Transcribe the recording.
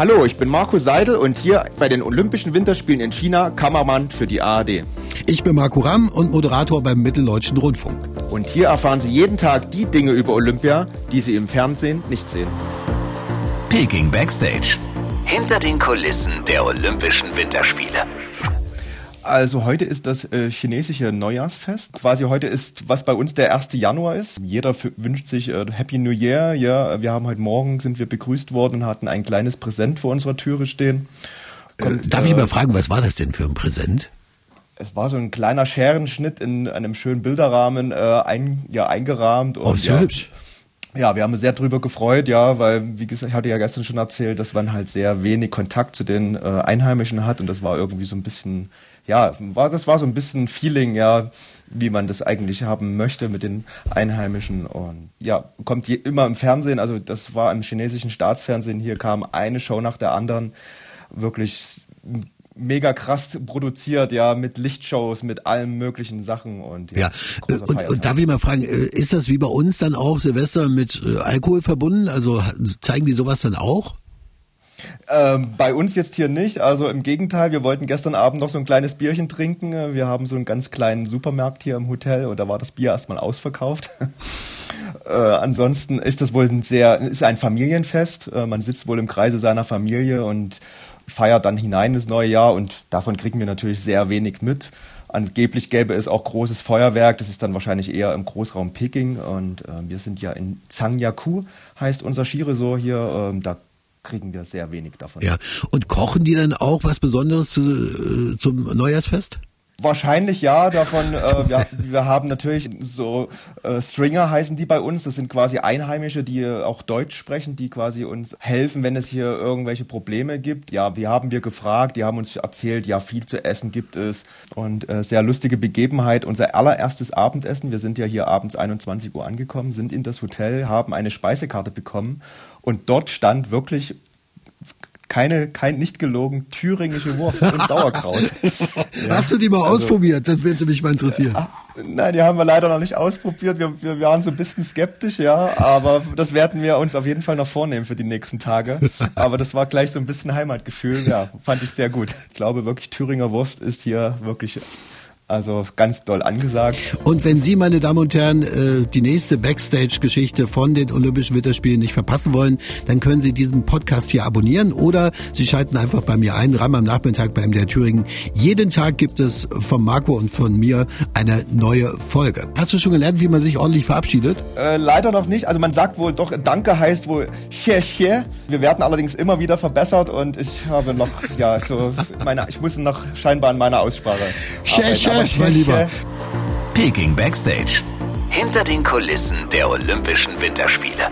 Hallo, ich bin Marco Seidel und hier bei den Olympischen Winterspielen in China Kameramann für die ARD. Ich bin Marco Ramm und Moderator beim Mitteldeutschen Rundfunk. Und hier erfahren Sie jeden Tag die Dinge über Olympia, die Sie im Fernsehen nicht sehen. Peking Backstage. Hinter den Kulissen der Olympischen Winterspiele. Also heute ist das äh, chinesische Neujahrsfest. Quasi heute ist, was bei uns der 1. Januar ist. Jeder wünscht sich äh, Happy New Year. Ja, wir haben heute Morgen sind wir begrüßt worden und hatten ein kleines Präsent vor unserer Türe stehen. Und, äh, Darf ich mal fragen, was war das denn für ein Präsent? Es war so ein kleiner Scherenschnitt in einem schönen Bilderrahmen äh, ein, ja, eingerahmt. Und, oh, sehr ja, hübsch. Ja, wir haben uns sehr drüber gefreut, ja, weil, wie gesagt, ich hatte ja gestern schon erzählt, dass man halt sehr wenig Kontakt zu den äh, Einheimischen hat und das war irgendwie so ein bisschen ja, war, das war so ein bisschen Feeling, ja, wie man das eigentlich haben möchte mit den Einheimischen. Und ja, kommt je, immer im Fernsehen, also das war im chinesischen Staatsfernsehen, hier kam eine Show nach der anderen, wirklich mega krass produziert, ja, mit Lichtshows, mit allen möglichen Sachen und ja. ja. Und, und darf ich mal fragen, äh, ist das wie bei uns dann auch Silvester mit äh, Alkohol verbunden? Also zeigen die sowas dann auch? Ähm, bei uns jetzt hier nicht. Also im Gegenteil, wir wollten gestern Abend noch so ein kleines Bierchen trinken. Wir haben so einen ganz kleinen Supermarkt hier im Hotel und da war das Bier erstmal ausverkauft. äh, ansonsten ist das wohl ein sehr, ist ein Familienfest. Äh, man sitzt wohl im Kreise seiner Familie und feiert dann hinein ins neue Jahr und davon kriegen wir natürlich sehr wenig mit. Angeblich gäbe es auch großes Feuerwerk, das ist dann wahrscheinlich eher im Großraum Peking und äh, wir sind ja in Zhangjiakou, heißt unser Skiresort hier. Ähm, da kriegen wir sehr wenig davon. Ja, und kochen die dann auch was Besonderes zu, äh, zum Neujahrsfest? Wahrscheinlich ja, davon, äh, wir, wir haben natürlich so äh, Stringer heißen die bei uns, das sind quasi Einheimische, die auch Deutsch sprechen, die quasi uns helfen, wenn es hier irgendwelche Probleme gibt. Ja, wir haben wir gefragt, die haben uns erzählt, ja, viel zu essen gibt es und äh, sehr lustige Begebenheit. Unser allererstes Abendessen, wir sind ja hier abends 21 Uhr angekommen, sind in das Hotel, haben eine Speisekarte bekommen und dort stand wirklich keine, kein nicht gelogen, thüringische Wurst und Sauerkraut. Ja. Hast du die mal also, ausprobiert? Das würde mich mal interessieren. Äh, nein, die haben wir leider noch nicht ausprobiert. Wir, wir waren so ein bisschen skeptisch, ja, aber das werden wir uns auf jeden Fall noch vornehmen für die nächsten Tage. Aber das war gleich so ein bisschen Heimatgefühl, ja, fand ich sehr gut. Ich glaube wirklich, Thüringer Wurst ist hier wirklich also ganz doll angesagt. Und wenn Sie, meine Damen und Herren, äh, die nächste Backstage-Geschichte von den Olympischen Winterspielen nicht verpassen wollen, dann können Sie diesen Podcast hier abonnieren oder Sie schalten einfach bei mir ein, Ram am Nachmittag bei MDR Thüringen. Jeden Tag gibt es von Marco und von mir eine neue Folge. Hast du schon gelernt, wie man sich ordentlich verabschiedet? Äh, leider noch nicht. Also man sagt wohl doch, Danke heißt wohl che, che. Wir werden allerdings immer wieder verbessert und ich habe noch, ja, so, meine, ich muss noch scheinbar an meiner Aussprache arbeiten mein Lieber. Peking Backstage. Hinter den Kulissen der Olympischen Winterspiele.